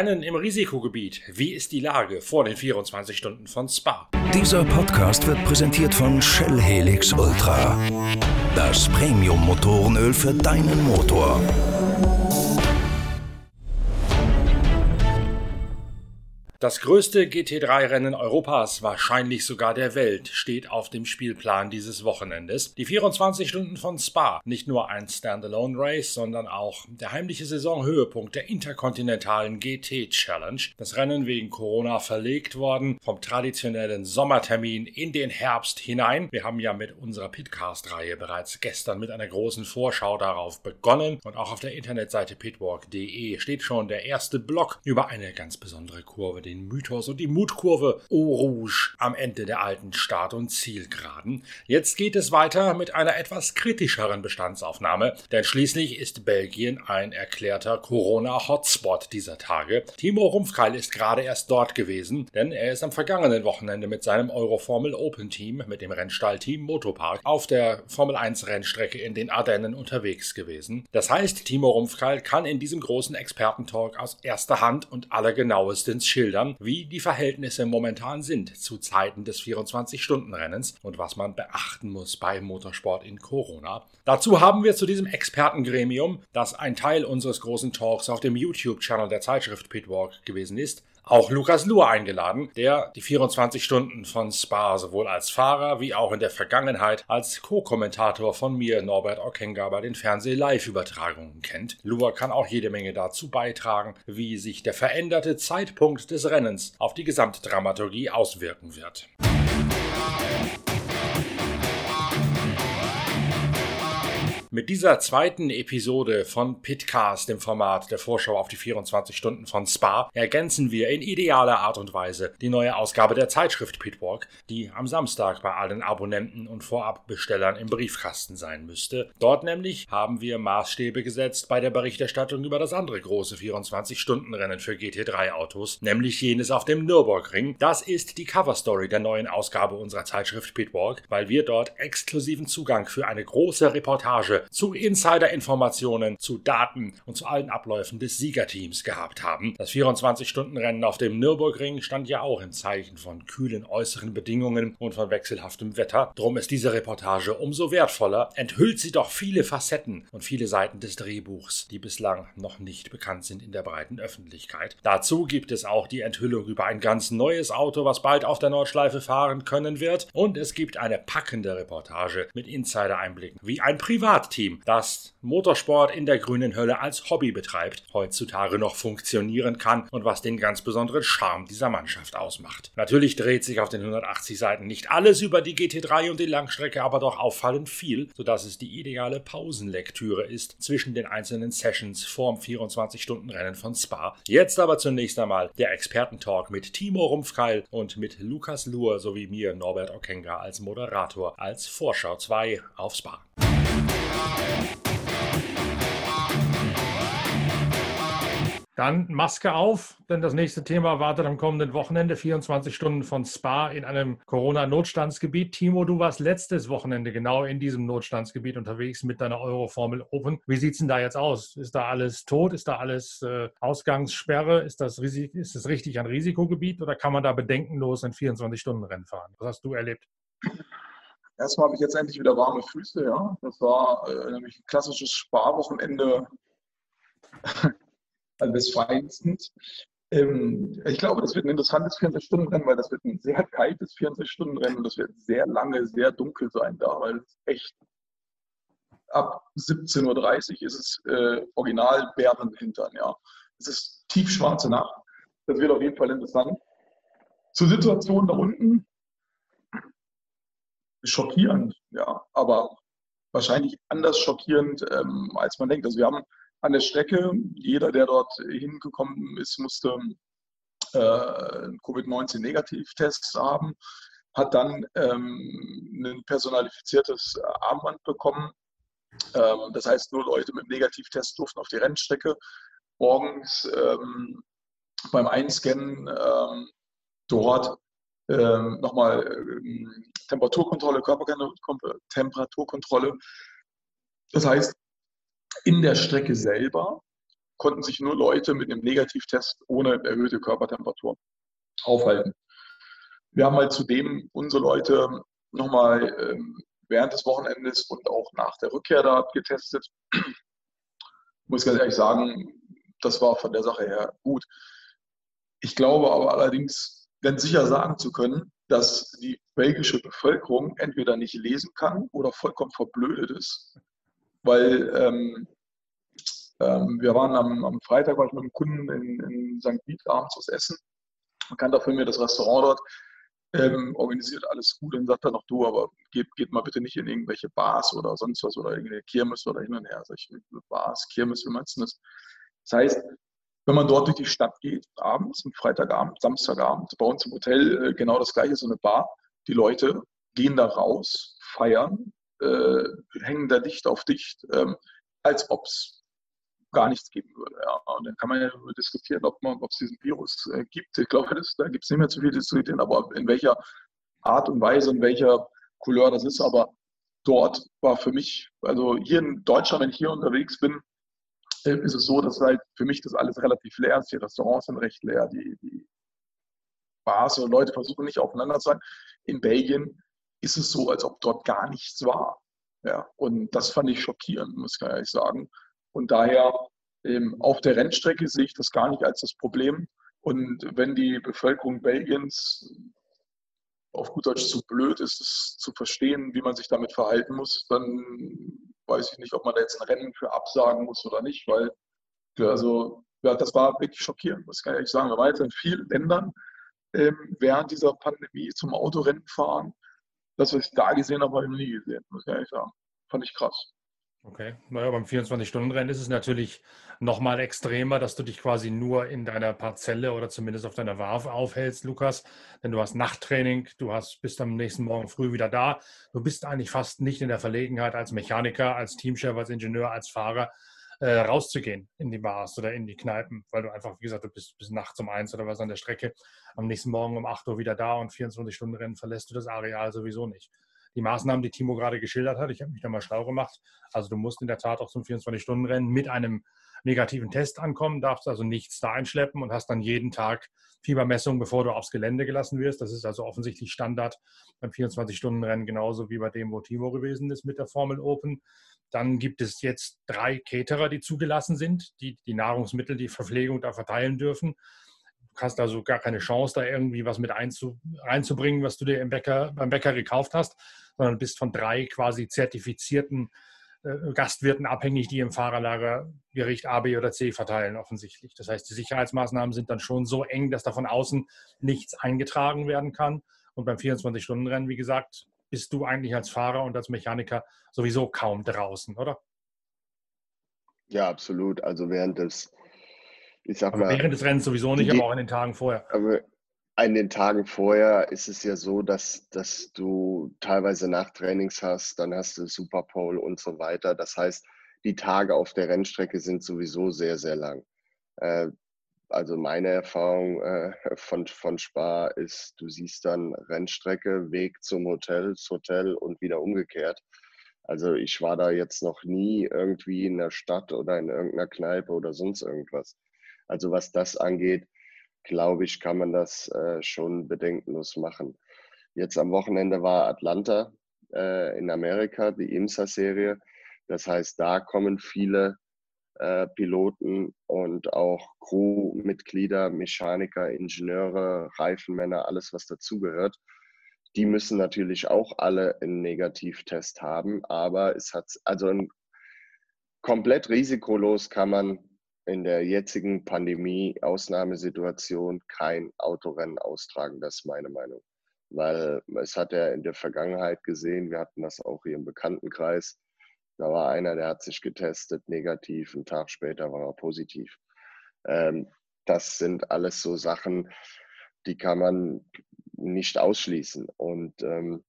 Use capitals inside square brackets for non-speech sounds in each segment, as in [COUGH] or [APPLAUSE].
Rennen im Risikogebiet. Wie ist die Lage vor den 24 Stunden von Spa? Dieser Podcast wird präsentiert von Shell Helix Ultra. Das Premium-Motorenöl für deinen Motor. Das größte GT3-Rennen Europas, wahrscheinlich sogar der Welt, steht auf dem Spielplan dieses Wochenendes. Die 24 Stunden von Spa, nicht nur ein Standalone-Race, sondern auch der heimliche Saisonhöhepunkt der interkontinentalen GT-Challenge. Das Rennen wegen Corona verlegt worden, vom traditionellen Sommertermin in den Herbst hinein. Wir haben ja mit unserer Pitcast-Reihe bereits gestern mit einer großen Vorschau darauf begonnen und auch auf der Internetseite pitwalk.de steht schon der erste Blog über eine ganz besondere Kurve, den Mythos und die Mutkurve Eau Rouge am Ende der alten Start- und Zielgeraden. Jetzt geht es weiter mit einer etwas kritischeren Bestandsaufnahme, denn schließlich ist Belgien ein erklärter Corona-Hotspot dieser Tage. Timo Rumpfkeil ist gerade erst dort gewesen, denn er ist am vergangenen Wochenende mit seinem Euroformel Open Team, mit dem Rennstall Team Motopark, auf der Formel 1 Rennstrecke in den Ardennen unterwegs gewesen. Das heißt, Timo Rumpfkeil kann in diesem großen Expertentalk aus erster Hand und allergenauestens schildern, schildern, wie die Verhältnisse momentan sind zu Zeiten des 24-Stunden-Rennens und was man beachten muss beim Motorsport in Corona. Dazu haben wir zu diesem Expertengremium, das ein Teil unseres großen Talks auf dem YouTube-Channel der Zeitschrift Pitwalk gewesen ist, auch Lukas Luhr eingeladen, der die 24 Stunden von Spa sowohl als Fahrer wie auch in der Vergangenheit als Co-Kommentator von mir, Norbert Okenga, bei den Fernseh-Live-Übertragungen kennt. Luhr kann auch jede Menge dazu beitragen, wie sich der veränderte Zeitpunkt des Rennens auf die Gesamtdramaturgie auswirken wird. Mit dieser zweiten Episode von Pitcast, dem Format der Vorschau auf die 24 Stunden von Spa, ergänzen wir in idealer Art und Weise die neue Ausgabe der Zeitschrift Pitwalk, die am Samstag bei allen Abonnenten und Vorabbestellern im Briefkasten sein müsste. Dort nämlich haben wir Maßstäbe gesetzt bei der Berichterstattung über das andere große 24-Stunden-Rennen für GT3-Autos, nämlich jenes auf dem Nürburgring. Das ist die Coverstory der neuen Ausgabe unserer Zeitschrift Pitwalk, weil wir dort exklusiven Zugang für eine große Reportage zu Insider-Informationen, zu Daten und zu allen Abläufen des Siegerteams gehabt haben. Das 24-Stunden-Rennen auf dem Nürburgring stand ja auch im Zeichen von kühlen äußeren Bedingungen und von wechselhaftem Wetter. Drum ist diese Reportage umso wertvoller, enthüllt sie doch viele Facetten und viele Seiten des Drehbuchs, die bislang noch nicht bekannt sind in der breiten Öffentlichkeit. Dazu gibt es auch die Enthüllung über ein ganz neues Auto, was bald auf der Nordschleife fahren können wird. Und es gibt eine packende Reportage mit Insider-Einblicken, wie ein Privat Team, das Motorsport in der grünen Hölle als Hobby betreibt, heutzutage noch funktionieren kann und was den ganz besonderen Charme dieser Mannschaft ausmacht. Natürlich dreht sich auf den 180 Seiten nicht alles über die GT3 und die Langstrecke, aber doch auffallend viel, sodass es die ideale Pausenlektüre ist zwischen den einzelnen Sessions vorm 24-Stunden-Rennen von Spa. Jetzt aber zunächst einmal der Expertentalk mit Timo Rumpfkeil und mit Lukas Luhr sowie mir Norbert Okenga als Moderator als Vorschau 2 auf Spa. Dann Maske auf, denn das nächste Thema wartet am kommenden Wochenende, 24 Stunden von Spa in einem Corona-Notstandsgebiet. Timo, du warst letztes Wochenende genau in diesem Notstandsgebiet unterwegs mit deiner Euro-Formel Open. Wie sieht es denn da jetzt aus? Ist da alles tot? Ist da alles äh, Ausgangssperre? Ist das, ist das richtig ein Risikogebiet oder kann man da bedenkenlos ein 24-Stunden-Rennen fahren? Was hast du erlebt? Erstmal habe ich jetzt endlich wieder warme Füße, ja. Das war äh, nämlich ein klassisches Sparwochenende [LAUGHS] also des Feinsten. Ähm, ich glaube, das wird ein interessantes 24-Stunden-Rennen, weil das wird ein sehr kaltes 24-Stunden-Rennen und das wird sehr lange, sehr dunkel sein da, weil es echt ab 17.30 Uhr ist es äh, original Bärenhintern, ja. Es ist tiefschwarze Nacht. Das wird auf jeden Fall interessant. Zur Situation da unten, schockierend, ja, aber wahrscheinlich anders schockierend, ähm, als man denkt. Also wir haben an der Strecke, jeder, der dort hingekommen ist, musste äh, einen Covid-19-Negativ-Test haben, hat dann ähm, ein personalifiziertes Armband bekommen. Ähm, das heißt, nur Leute mit Negativtest durften auf die Rennstrecke. Morgens ähm, beim Einscannen ähm, dort nochmal ähm, Temperaturkontrolle, Körpertemperaturkontrolle. Das heißt, in der Strecke selber konnten sich nur Leute mit einem Negativtest ohne erhöhte Körpertemperatur aufhalten. Wir haben halt zudem unsere Leute nochmal ähm, während des Wochenendes und auch nach der Rückkehr da getestet. Ich muss ganz ehrlich sagen, das war von der Sache her gut. Ich glaube aber allerdings, ganz sicher sagen zu können, dass die belgische Bevölkerung entweder nicht lesen kann oder vollkommen verblödet ist. Weil ähm, ähm, wir waren am, am, Freitag war ich mit einem Kunden in, in St. Vith abends was essen. Man kann dafür mir das Restaurant dort ähm, organisiert alles gut. Dann sagt er noch, du, aber geht, geht mal bitte nicht in irgendwelche Bars oder sonst was oder irgendeine Kirmes oder hin und her. Sag ich, Bars, Kirmes, wie meinst du? Das heißt, wenn man dort durch die Stadt geht, abends, am Freitagabend, Samstagabend, bei uns im Hotel äh, genau das gleiche, so eine Bar, die Leute gehen da raus, feiern, äh, hängen da dicht auf dicht, ähm, als ob es gar nichts geben würde. Ja. Und dann kann man ja diskutieren, ob es diesen Virus äh, gibt. Ich glaube, das, da gibt es nicht mehr zu viel diskutieren, aber in welcher Art und Weise, in welcher Couleur das ist. Aber dort war für mich, also hier in Deutschland, wenn ich hier unterwegs bin, ist es so, dass halt für mich das alles relativ leer ist. Die Restaurants sind recht leer, die, die Bars und Leute versuchen nicht aufeinander zu sein. In Belgien ist es so, als ob dort gar nichts war. Ja, und das fand ich schockierend, muss ich ehrlich sagen. Und daher ähm, auf der Rennstrecke sehe ich das gar nicht als das Problem. Und wenn die Bevölkerung Belgiens auf gut Deutsch zu blöd ist, es zu verstehen, wie man sich damit verhalten muss, dann weiß ich nicht, ob man da jetzt ein Rennen für absagen muss oder nicht, weil also ja, das war wirklich schockierend, muss ich ehrlich sagen. Wir waren jetzt in vielen Ländern ähm, während dieser Pandemie zum Autorennen fahren. Das, was ich da gesehen habe, habe ich noch nie gesehen, muss ich ehrlich sagen. Fand ich krass. Okay, naja, beim 24-Stunden-Rennen ist es natürlich nochmal extremer, dass du dich quasi nur in deiner Parzelle oder zumindest auf deiner Warf aufhältst, Lukas. Denn du hast Nachttraining, du hast, bist am nächsten Morgen früh wieder da. Du bist eigentlich fast nicht in der Verlegenheit, als Mechaniker, als Teamchef, als Ingenieur, als Fahrer äh, rauszugehen in die Bars oder in die Kneipen, weil du einfach, wie gesagt, du bist bis nachts um eins oder was an der Strecke, am nächsten Morgen um 8 Uhr wieder da und 24-Stunden-Rennen verlässt du das Areal sowieso nicht die Maßnahmen, die Timo gerade geschildert hat. Ich habe mich da mal schlau gemacht. Also du musst in der Tat auch zum 24-Stunden-Rennen mit einem negativen Test ankommen, darfst also nichts da einschleppen und hast dann jeden Tag Fiebermessung, bevor du aufs Gelände gelassen wirst. Das ist also offensichtlich Standard beim 24-Stunden-Rennen, genauso wie bei dem, wo Timo gewesen ist mit der Formel Open. Dann gibt es jetzt drei Caterer, die zugelassen sind, die die Nahrungsmittel, die Verpflegung da verteilen dürfen. Du hast also gar keine Chance, da irgendwie was mit einzu, reinzubringen, was du dir Bäcker, beim Bäcker gekauft hast, sondern bist von drei quasi zertifizierten äh, Gastwirten abhängig, die im Fahrerlager Gericht A, B oder C verteilen, offensichtlich. Das heißt, die Sicherheitsmaßnahmen sind dann schon so eng, dass da von außen nichts eingetragen werden kann. Und beim 24-Stunden-Rennen, wie gesagt, bist du eigentlich als Fahrer und als Mechaniker sowieso kaum draußen, oder? Ja, absolut. Also während des ich sag aber mal. Während des Rennens sowieso nicht, die, aber auch in den Tagen vorher. Aber in den Tagen vorher ist es ja so, dass, dass du teilweise Nachttrainings hast, dann hast du Superpole und so weiter. Das heißt, die Tage auf der Rennstrecke sind sowieso sehr, sehr lang. Äh, also meine Erfahrung äh, von, von Spa ist, du siehst dann Rennstrecke, Weg zum Hotel, das Hotel und wieder umgekehrt. Also ich war da jetzt noch nie irgendwie in der Stadt oder in irgendeiner Kneipe oder sonst irgendwas. Also was das angeht, glaube ich, kann man das äh, schon bedenkenlos machen. Jetzt am Wochenende war Atlanta äh, in Amerika, die IMSA-Serie. Das heißt, da kommen viele äh, Piloten und auch Crewmitglieder, Mechaniker, Ingenieure, Reifenmänner, alles, was dazugehört. Die müssen natürlich auch alle einen Negativtest haben, aber es hat also ein komplett risikolos kann man in der jetzigen Pandemie-Ausnahmesituation kein Autorennen austragen. Das ist meine Meinung. Weil es hat er in der Vergangenheit gesehen, wir hatten das auch hier im Bekanntenkreis. Da war einer, der hat sich getestet, negativ, einen Tag später war er positiv. Ähm, das sind alles so Sachen, die kann man nicht ausschließen. Und ähm,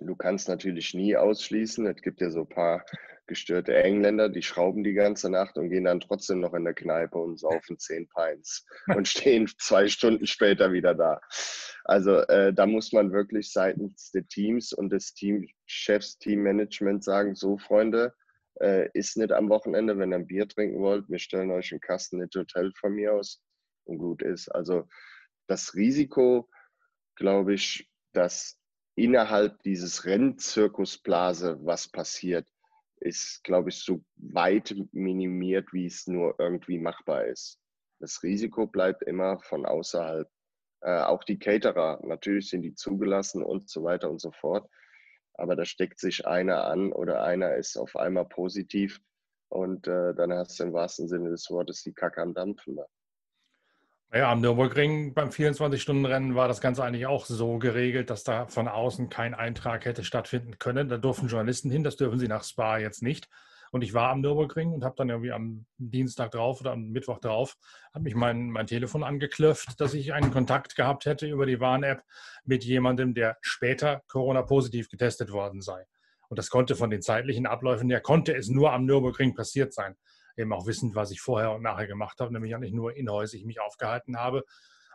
du kannst natürlich nie ausschließen. Es gibt ja so ein paar gestörte Engländer, die schrauben die ganze Nacht und gehen dann trotzdem noch in der Kneipe und saufen [LAUGHS] zehn Pints und stehen zwei Stunden später wieder da. Also äh, da muss man wirklich seitens der Teams und des Teamchefs, Teammanagement sagen, so Freunde, äh, ist nicht am Wochenende, wenn ihr ein Bier trinken wollt. Wir stellen euch einen Kasten nicht Hotel von mir aus und gut ist. Also das Risiko, glaube ich, dass innerhalb dieses Rennzirkusblase was passiert, ist, glaube ich, so weit minimiert, wie es nur irgendwie machbar ist. Das Risiko bleibt immer von außerhalb. Äh, auch die Caterer, natürlich sind die zugelassen und so weiter und so fort. Aber da steckt sich einer an oder einer ist auf einmal positiv und äh, dann hast du im wahrsten Sinne des Wortes die Kacke am Dampfen. Da. Ja, am Nürburgring beim 24-Stunden-Rennen war das Ganze eigentlich auch so geregelt, dass da von außen kein Eintrag hätte stattfinden können. Da durften Journalisten hin, das dürfen sie nach Spa jetzt nicht. Und ich war am Nürburgring und habe dann irgendwie am Dienstag drauf oder am Mittwoch drauf, hat mich mein, mein Telefon angeklöpft, dass ich einen Kontakt gehabt hätte über die Warn-App mit jemandem, der später Corona-positiv getestet worden sei. Und das konnte von den zeitlichen Abläufen her, konnte es nur am Nürburgring passiert sein eben auch wissend, was ich vorher und nachher gemacht habe, nämlich eigentlich nur inhäusig mich aufgehalten habe.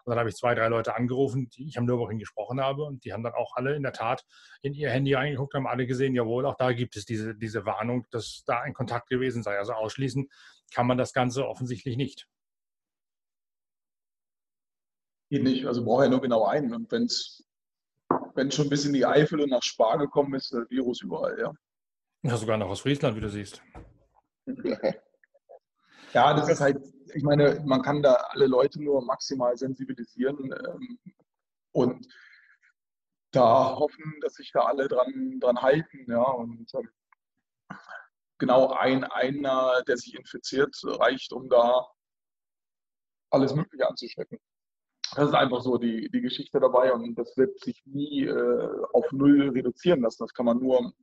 Und dann habe ich zwei, drei Leute angerufen, die ich am Nürburgring gesprochen habe und die haben dann auch alle in der Tat in ihr Handy reingeguckt, haben alle gesehen, jawohl, auch da gibt es diese, diese Warnung, dass da ein Kontakt gewesen sei. Also ausschließen kann man das Ganze offensichtlich nicht. Geht nicht, also braucht ja nur genau einen. Und wenn es wenn schon bis in die Eifel und nach Spar gekommen ist, Virus überall, ja. Ja, sogar noch aus Friesland, wie du siehst. [LAUGHS] Ja, das ist halt, ich meine, man kann da alle Leute nur maximal sensibilisieren ähm, und da hoffen, dass sich da alle dran, dran halten. Ja, und ähm, genau ein einer, der sich infiziert, reicht, um da alles Mögliche anzustecken. Das ist einfach so die, die Geschichte dabei und das wird sich nie äh, auf Null reduzieren lassen. Das kann man nur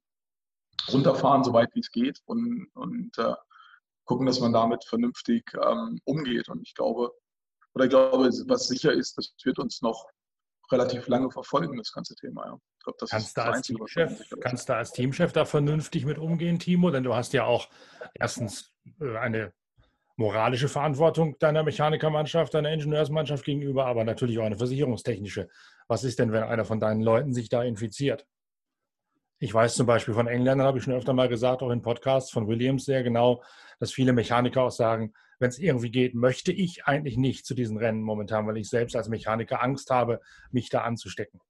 runterfahren, soweit wie es geht. Und, und äh, gucken, dass man damit vernünftig ähm, umgeht. Und ich glaube, oder ich glaube, was sicher ist, das wird uns noch relativ lange verfolgen, das ganze Thema. Ja. Ich glaube, das kannst, ist das als Einzige, Teamchef, kannst du als Teamchef da vernünftig mit umgehen, Timo? Denn du hast ja auch erstens äh, eine moralische Verantwortung deiner Mechanikermannschaft, deiner Ingenieursmannschaft gegenüber, aber natürlich auch eine versicherungstechnische. Was ist denn, wenn einer von deinen Leuten sich da infiziert? Ich weiß zum Beispiel von Engländern, habe ich schon öfter mal gesagt, auch in Podcasts von Williams sehr genau, dass viele Mechaniker auch sagen, wenn es irgendwie geht, möchte ich eigentlich nicht zu diesen Rennen momentan, weil ich selbst als Mechaniker Angst habe, mich da anzustecken.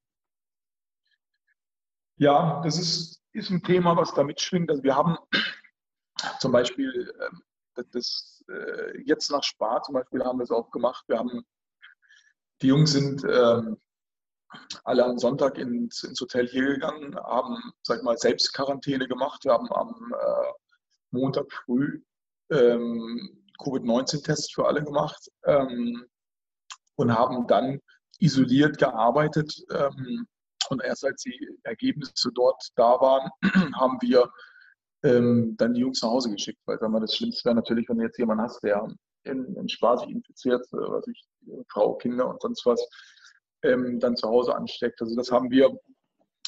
Ja, das ist, ist ein Thema, was da mitschwingt. Also wir haben [CLEARS THROAT] zum Beispiel ähm, das, äh, jetzt nach Spa zum Beispiel haben wir es auch gemacht. Wir haben, die Jungs sind ähm, alle am Sonntag ins, ins Hotel hier gegangen, haben, sag mal, selbst Quarantäne gemacht. Wir haben am äh, Montag früh ähm, Covid-19-Tests für alle gemacht ähm, und haben dann isoliert gearbeitet. Ähm, und erst als die Ergebnisse dort da waren, [CLEARS THROAT] haben wir ähm, dann die Jungs nach Hause geschickt. Weil sagen wir, das Schlimmste wäre natürlich, wenn du jetzt jemanden hast, der in, in Spaß infiziert, äh, was ich, Frau, Kinder und sonst was, ähm, dann zu Hause ansteckt. Also das haben wir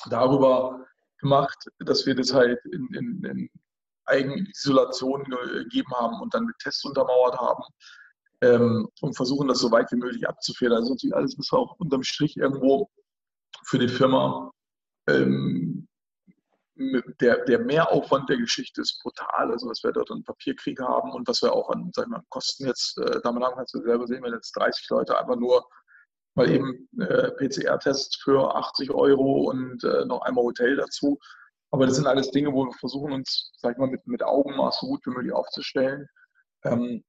darüber gemacht, dass wir das halt in, in, in Eigenisolation gegeben haben und dann mit Tests untermauert haben ähm, und versuchen das so weit wie möglich abzufedern. Also natürlich alles, was auch unterm Strich irgendwo für die Firma ähm, der, der Mehraufwand der Geschichte ist brutal. Also was wir dort an Papierkrieg haben und was wir auch an sagen wir, Kosten jetzt äh, damit haben, kannst selber sehen, wenn jetzt 30 Leute einfach nur mal eben äh, PCR-Test für 80 Euro und äh, noch einmal Hotel dazu. Aber das sind alles Dinge, wo wir versuchen, uns, sag ich mal, mit, mit Augenmaß so gut wie möglich aufzustellen. Ähm,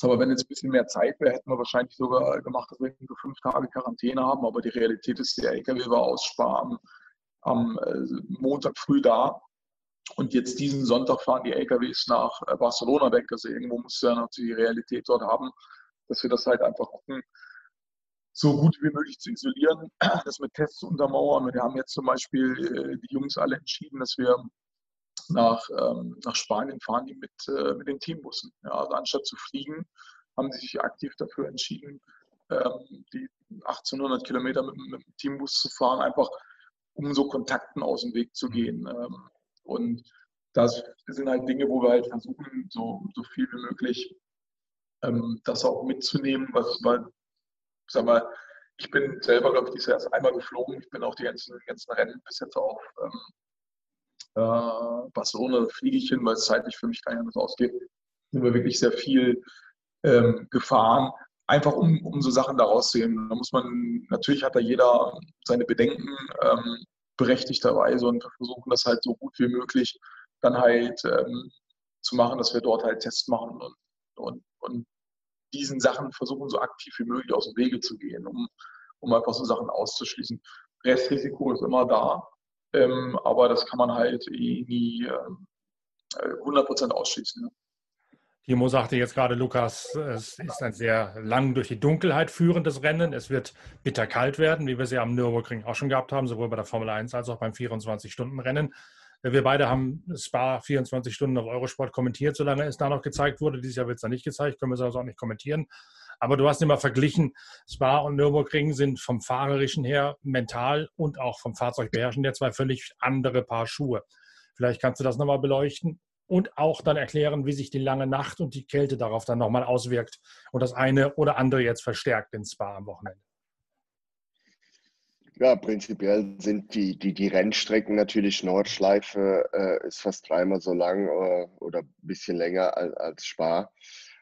aber wenn jetzt ein bisschen mehr Zeit wäre, hätten wir wahrscheinlich sogar gemacht, dass wir so fünf Tage Quarantäne haben. Aber die Realität ist, der LKW war aus Spar am, am äh, Montag früh da. Und jetzt diesen Sonntag fahren die LKWs nach äh, Barcelona weg. Also irgendwo muss ja natürlich die Realität dort haben, dass wir das halt einfach gucken, so gut wie möglich zu isolieren, [CLEARS THROAT] das mit Tests untermauern. Wir haben jetzt zum Beispiel äh, die Jungs alle entschieden, dass wir nach, ähm, nach Spanien fahren, die mit, äh, mit den Teambussen. Ja, also anstatt zu fliegen, haben sie sich aktiv dafür entschieden, ähm, die 1800 Kilometer mit, mit, dem Teambus zu fahren, einfach um so Kontakten aus dem Weg zu mhm. gehen. Ähm, und das sind halt Dinge, wo wir halt versuchen, so, so viel wie möglich das auch mitzunehmen, was, weil sag mal, ich bin selber, glaube ich, dieses Jahr erst einmal geflogen. Ich bin auch die ganzen, ganzen Rennen bis jetzt auf, ähm, äh, Barcelona fliege ich hin, weil es zeitlich für mich gar nicht anders ausgeht. Sind wir wirklich sehr viel ähm, gefahren, einfach um, um so Sachen da rauszuheben. Da muss man, natürlich hat da jeder seine Bedenken ähm, berechtigterweise und versuchen das halt so gut wie möglich dann halt ähm, zu machen, dass wir dort halt Tests machen und, und, und diesen Sachen versuchen, so aktiv wie möglich aus dem Wege zu gehen, um, um einfach so Sachen auszuschließen. Restrisiko ist immer da, ähm, aber das kann man halt eh nie ähm, äh, 100% ausschließen. Ne? Timo sagte jetzt gerade, Lukas, es ist ein sehr lang durch die Dunkelheit führendes Rennen. Es wird bitterkalt werden, wie wir es ja am Nürburgring auch schon gehabt haben, sowohl bei der Formel 1 als auch beim 24-Stunden-Rennen. Wir beide haben Spa 24 Stunden auf Eurosport kommentiert, solange es da noch gezeigt wurde. Dieses Jahr wird es da nicht gezeigt, können wir es also auch nicht kommentieren. Aber du hast immer verglichen, Spa und Nürburgring sind vom Fahrerischen her mental und auch vom Fahrzeugbeherrschen her zwei völlig andere Paar Schuhe. Vielleicht kannst du das nochmal beleuchten und auch dann erklären, wie sich die lange Nacht und die Kälte darauf dann nochmal auswirkt und das eine oder andere jetzt verstärkt in Spa am Wochenende. Ja, prinzipiell sind die, die, die Rennstrecken natürlich Nordschleife äh, ist fast dreimal so lang äh, oder ein bisschen länger als, als Spa.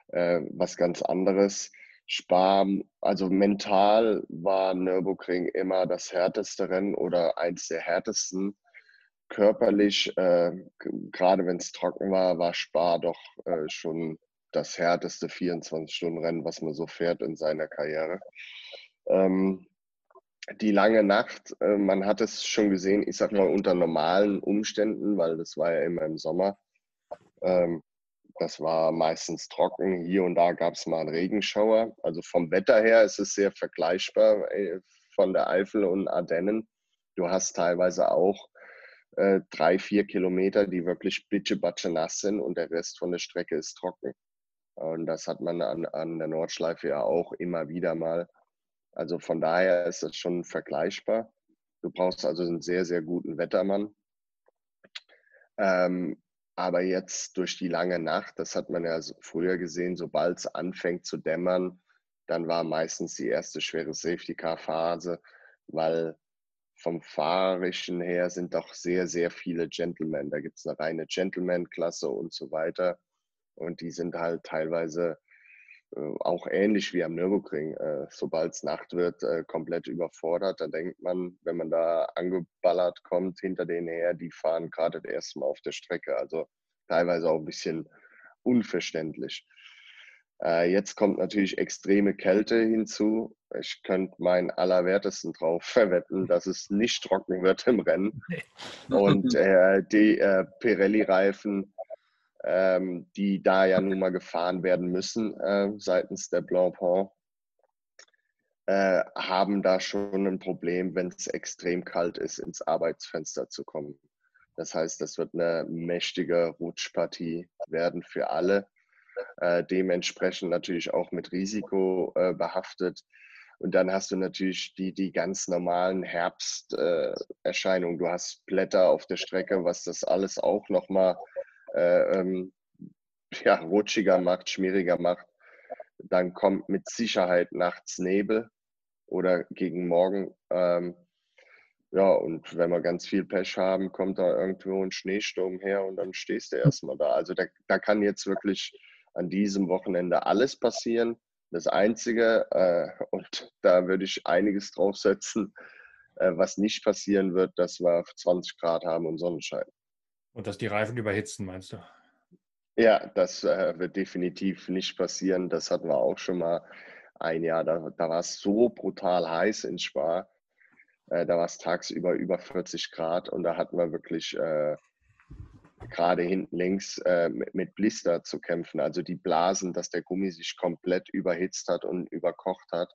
Äh, was ganz anderes. Spa, also mental war Nürburgring immer das härteste Rennen oder eins der härtesten. Körperlich, äh, gerade wenn es trocken war, war Spa doch äh, schon das härteste 24-Stunden-Rennen, was man so fährt in seiner Karriere. Ähm, die lange Nacht, äh, man hat es schon gesehen, ich sag mal unter normalen Umständen, weil das war ja immer im Sommer. Ähm, das war meistens trocken. Hier und da gab es mal einen Regenschauer. Also vom Wetter her ist es sehr vergleichbar äh, von der Eifel und Ardennen. Du hast teilweise auch äh, drei, vier Kilometer, die wirklich bitche nass sind und der Rest von der Strecke ist trocken. Und das hat man an, an der Nordschleife ja auch immer wieder mal. Also von daher ist das schon vergleichbar. Du brauchst also einen sehr, sehr guten Wettermann. Ähm, aber jetzt durch die lange Nacht, das hat man ja früher gesehen, sobald es anfängt zu dämmern, dann war meistens die erste schwere Safety-Car-Phase, weil vom Fahrerischen her sind doch sehr, sehr viele Gentlemen. Da gibt es eine reine Gentleman-Klasse und so weiter. Und die sind halt teilweise auch ähnlich wie am Nürburgring. Äh, Sobald es Nacht wird, äh, komplett überfordert. Da denkt man, wenn man da angeballert kommt, hinter denen her, die fahren gerade das erste Mal auf der Strecke. Also teilweise auch ein bisschen unverständlich. Jetzt kommt natürlich extreme Kälte hinzu. Ich könnte meinen Allerwertesten drauf [LAUGHS] verwetten, dass es nicht trocken wird im Rennen. Und äh, die äh, Pirelli-Reifen ähm, die da ja nun mal gefahren werden müssen äh, seitens der Blancpain, äh, haben da schon ein Problem, wenn es extrem kalt ist, ins Arbeitsfenster zu kommen. Das heißt, das wird eine mächtige Rutschpartie werden für alle. Äh, dementsprechend natürlich auch mit Risiko äh, behaftet. Und dann hast du natürlich die, die ganz normalen Herbsterscheinungen. du hast Blätter auf der Strecke, was das alles auch nochmal äh, ähm, ja, rutschiger macht, schmieriger macht. Dann kommt mit Sicherheit nachts Nebel oder gegen Morgen. Ähm, ja, und wenn wir ganz viel Pech haben, kommt da irgendwo ein Schneesturm her und dann stehst du erstmal da. Also da, da kann jetzt wirklich an diesem Wochenende alles passieren. Das Einzige, äh, und da würde ich einiges draufsetzen, äh, was nicht passieren wird, dass wir 20 Grad haben und Sonnenschein. Und dass die Reifen überhitzen, meinst du? Ja, das äh, wird definitiv nicht passieren. Das hatten wir auch schon mal ein Jahr. Da, da war es so brutal heiß in Spa. Äh, da war es tagsüber über 40 Grad und da hatten wir wirklich äh, gerade hinten links äh, mit, mit, Blister zu kämpfen. Also die Blasen, dass der Gummi sich komplett überhitzt hat und überkocht hat.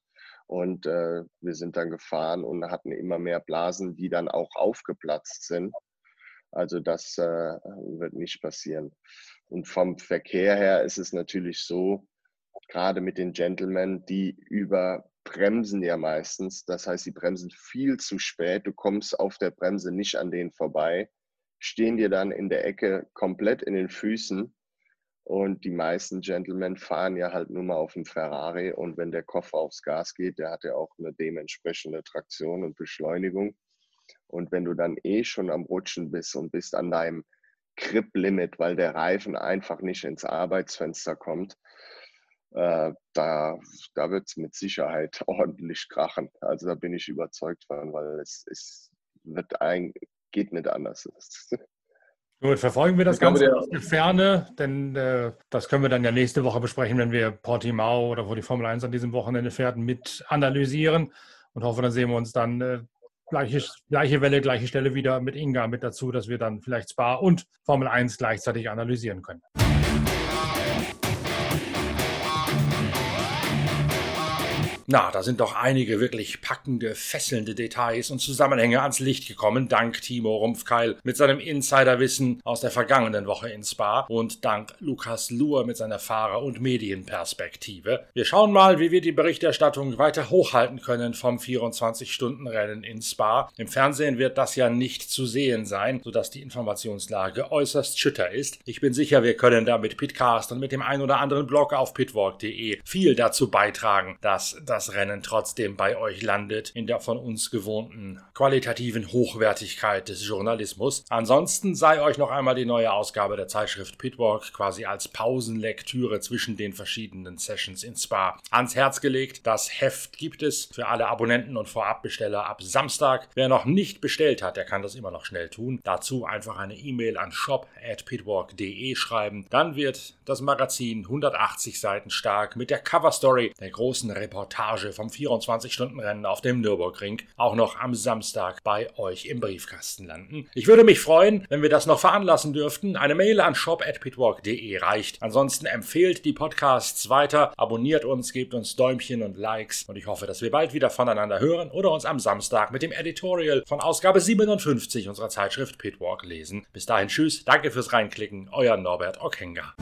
Und äh, wir sind dann gefahren und hatten immer mehr Blasen, die dann auch aufgeplatzt sind. Also das äh, wird nicht passieren. Und vom Verkehr her ist es natürlich so, gerade mit den Gentlemen, die überbremsen ja meistens. Das heißt, sie bremsen viel zu spät. Du kommst auf der Bremse nicht an denen vorbei, stehen dir dann in der Ecke komplett in den Füßen. Und die meisten Gentlemen fahren ja halt nur mal auf dem Ferrari. Und wenn der Koffer aufs Gas geht, der hat ja auch eine dementsprechende Traktion und Beschleunigung. Und wenn du dann eh schon am Rutschen bist und bist an deinem Grip-Limit, weil der Reifen einfach nicht ins Arbeitsfenster kommt, äh, da, da wird es mit Sicherheit [LAUGHS] ordentlich krachen. Also da bin ich überzeugt von, weil es, es wird ein, geht nicht anders. [LAUGHS] Gut, verfolgen wir das ich Ganze glaube, aus der Ferne, denn äh, das können wir dann ja nächste Woche besprechen, wenn wir Portimao oder wo die Formel 1 an diesem Wochenende fährt, mit analysieren und hoffe, dann sehen wir uns dann äh, gleiche, gleiche Welle, gleiche Stelle wieder mit Inga mit dazu, dass wir dann vielleicht Spa und Formel 1 gleichzeitig analysieren können. Na, da sind doch einige wirklich packende, fesselnde Details und Zusammenhänge ans Licht gekommen, dank Timo Rumpfkeil mit seinem Insiderwissen aus der vergangenen Woche in Spa und dank Lukas Luhr mit seiner Fahrer- und Medienperspektive. Wir schauen mal, wie wir die Berichterstattung weiter hochhalten können vom 24-Stunden-Rennen in Spa. Im Fernsehen wird das ja nicht zu sehen sein, sodass die Informationslage äußerst schütter ist. Ich bin sicher, wir können da mit Pitcast und mit dem ein oder anderen Blog auf pitwalk.de viel dazu beitragen, dass das das Rennen trotzdem bei euch landet, in der von uns gewohnten qualitativen Hochwertigkeit des Journalismus. Ansonsten sei euch noch einmal die neue Ausgabe der Zeitschrift Pitwalk quasi als Pausenlektüre zwischen den verschiedenen Sessions in Spa ans Herz gelegt. Das Heft gibt es für alle Abonnenten und Vorabbesteller ab Samstag. Wer noch nicht bestellt hat, der kann das immer noch schnell tun. Dazu einfach eine E-Mail an shop@pitwalk.de schreiben. Dann wird das Magazin 180 Seiten stark mit der Coverstory der großen Reportage Reportage vom 24-Stunden-Rennen auf dem Nürburgring auch noch am Samstag bei euch im Briefkasten landen. Ich würde mich freuen, wenn wir das noch veranlassen dürften. Eine Mail an shop.pitwalk.de reicht. Ansonsten empfehlt die Podcasts weiter, abonniert uns, gebt uns Däumchen und Likes und ich hoffe, dass wir bald wieder voneinander hören oder uns am Samstag mit dem Editorial von Ausgabe 57 unserer Zeitschrift Pitwalk lesen. Bis dahin tschüss, danke fürs Reinklicken, euer Norbert Okenga.